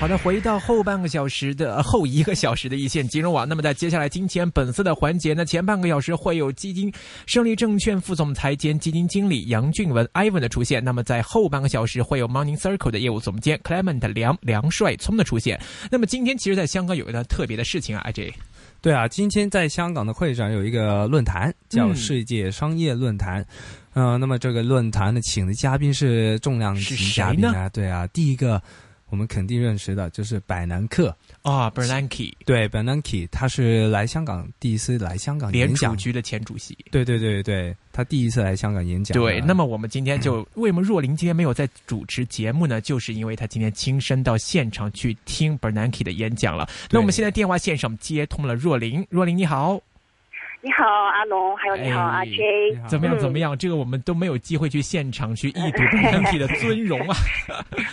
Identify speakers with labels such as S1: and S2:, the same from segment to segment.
S1: 好的，回到后半个小时的后一个小时的一线金融网。那么在接下来金钱本色的环节呢，前半个小时会有基金胜利证券副总裁兼基金经理杨俊文 Ivan 的出现。那么在后半个小时会有 Morning Circle 的业务总监 Clement 梁梁帅聪的出现。那么今天其实在香港有一段特别的事情啊，IJ。
S2: 对啊，今天在香港的会展有一个论坛，叫世界商业论坛。嗯、那么这个论坛呢，请的嘉宾是重量级
S1: 是
S2: 嘉宾
S1: 谁
S2: 啊。对啊，第一个我们肯定认识的就是百南克。
S1: 啊 Bernanke
S2: 对 b e r n a n k e 他是来香港第一次来香港
S1: 联
S2: 演讲。
S1: 储局的前主席。
S2: 对对对对，他第一次来香港演讲。
S1: 对，那么我们今天就为什么若琳今天没有在主持节目呢？就是因为他今天亲身到现场去听 Bernanke 的演讲了。那我们现在电话线上接通了若琳，若琳你好。
S3: 你好，阿龙，还有你好，
S1: 哎
S3: 阿 J。
S1: 怎么样？
S3: 嗯
S1: 怎么样？这个我们都没有机会去现场去一睹 Bernanke 的尊容啊。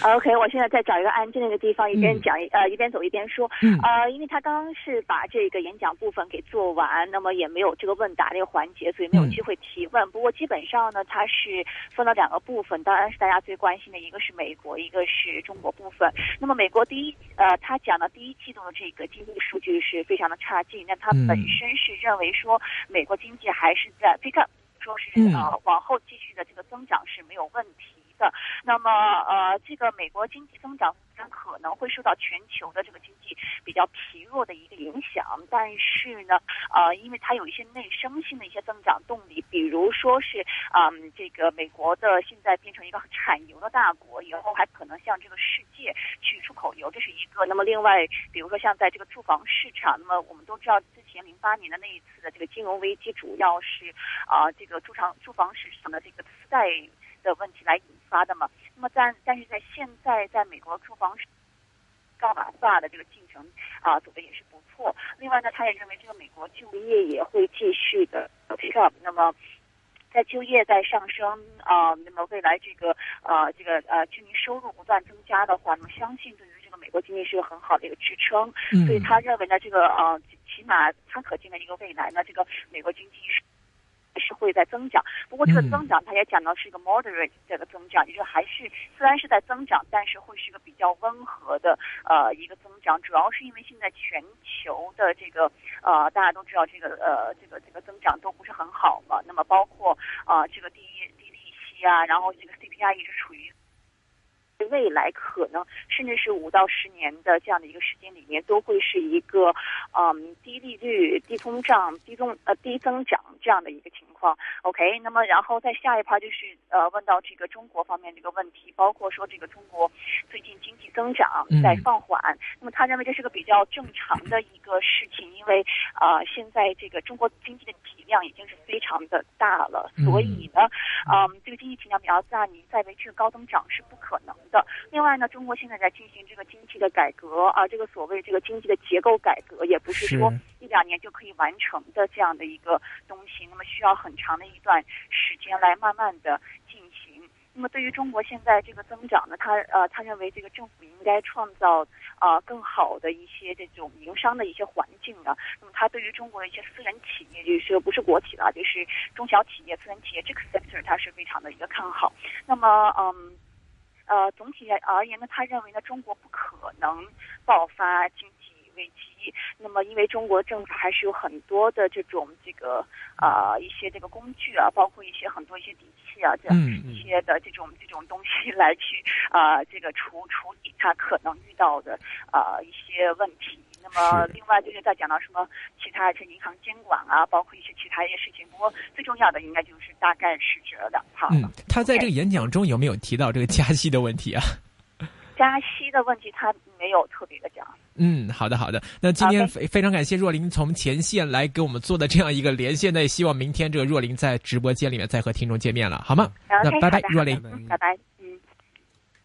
S3: OK，我现在在找一个安静的一个地方，一边
S1: 嗯
S3: 讲一、呃一边走一边说。
S1: 嗯
S3: 呃，因为他刚刚是把这个演讲部分给做完，那么也没有这个问答这个环节，所以没有
S1: 嗯
S3: 机会提问。不过基本上呢，它是分了两个部分，当然是大家最关心的一个是美国，一个是中国部分。那么美国第一呃，他讲的第一季度的这个经济数据是非常的差劲，那他
S1: 嗯
S3: 本身是认为说美国经济还是在 pick up。说是
S1: 嗯
S3: 呃往后继续的这个增长是没有问题的，那么呃，这个美国经济增长可能会受到全球的这个经济比较疲弱的一个影响，但是呢，呃，因为它有一些内生性的一些增长动力，比如说是嗯，这个美国的现在变成一个产油的大国，以后还可能向这个世界这是一个。那么另外，比如说像在这个住房市场，那么我们都知道之前零八年的那一次的这个金融危机，主要是啊、这个住房住房市场的这个次贷的问题来引发的嘛。那么但但是在现在，在美国住房市高码化的这个进程啊、走的也是不错。另外呢，他也认为这个美国就业也会继续的 pick up。那么在就业在上升啊、那么未来这个呃这个呃居民收入不断增加的话，那么相信对于美国经济是个很好的一个支撑。所以
S1: 嗯
S3: 他认为呢，这个呃，起码他可见的一个未来呢，这个美国经济是是会在增长。不过这个
S1: 嗯
S3: 增长，他也讲到是一个 moderate 这个增长，也就是还是虽然是在增长，但是会是一个比较温和的呃一个增长。主要是因为现在全球的这个呃大家都知道这个呃这个这个增长都不是很好嘛，那么包括啊、呃这个低低利息啊，然后这个 CPI 一直处于。未来可能甚至是五到十年的这样的一个时间里面，都会是一个嗯低利率、低通胀、低增呃低增长这样的一个情况。OK，那么然后再下一趴就是呃问到这个中国方面这个问题，包括说这个中国最近经济增长
S1: 嗯
S3: 在放缓，那么他认为这是个比较正常的一个事情，因为啊、呃现在这个中国经济的体量已经是非常的大了，
S1: 嗯
S3: 所以呢，嗯，这个经济体量比较大，你再维持高增长是不可能的。另外呢，中国现在在进行这个经济的改革啊，这个所谓这个经济的结构改革，也不是说
S1: 是
S3: 一两年就可以完成的这样的一个东西，那么需要很长的一段时间来慢慢的进行。那么对于中国现在这个增长呢，他呃他认为这个政府应该创造呃更好的一些这种营商的一些环境啊。那么他对于中国的一些私人企业，就是不是国企了，就是中小企业、私人企业这个 sector，他是非常的一个看好。那么嗯。呃，总体而言呢，他认为呢，中国不可能爆发经济危机。那么，因为中国政府还是有很多的这种这个呃一些这个工具啊，包括一些很多一些底气啊，这样
S1: 嗯
S3: 一些的这种这种东西 来去呃这个处处理他可能遇到的呃一些问题。那么另外就是在讲到什么其他一些银行监管啊，包括一些其他一些事情。不过最重要的应该就是大概是这两套了。
S1: 嗯，他在这个演讲中有没有提到这个加息的问题啊？
S3: 加息的问题他没有特别的讲。
S1: 嗯，好的好的。那今天非非常感谢若琳从前线来给我们做的这样一个连线，那也希望明天这个若琳在直播间里面再和听众见面了，好吗？那拜拜，若琳
S3: 拜拜。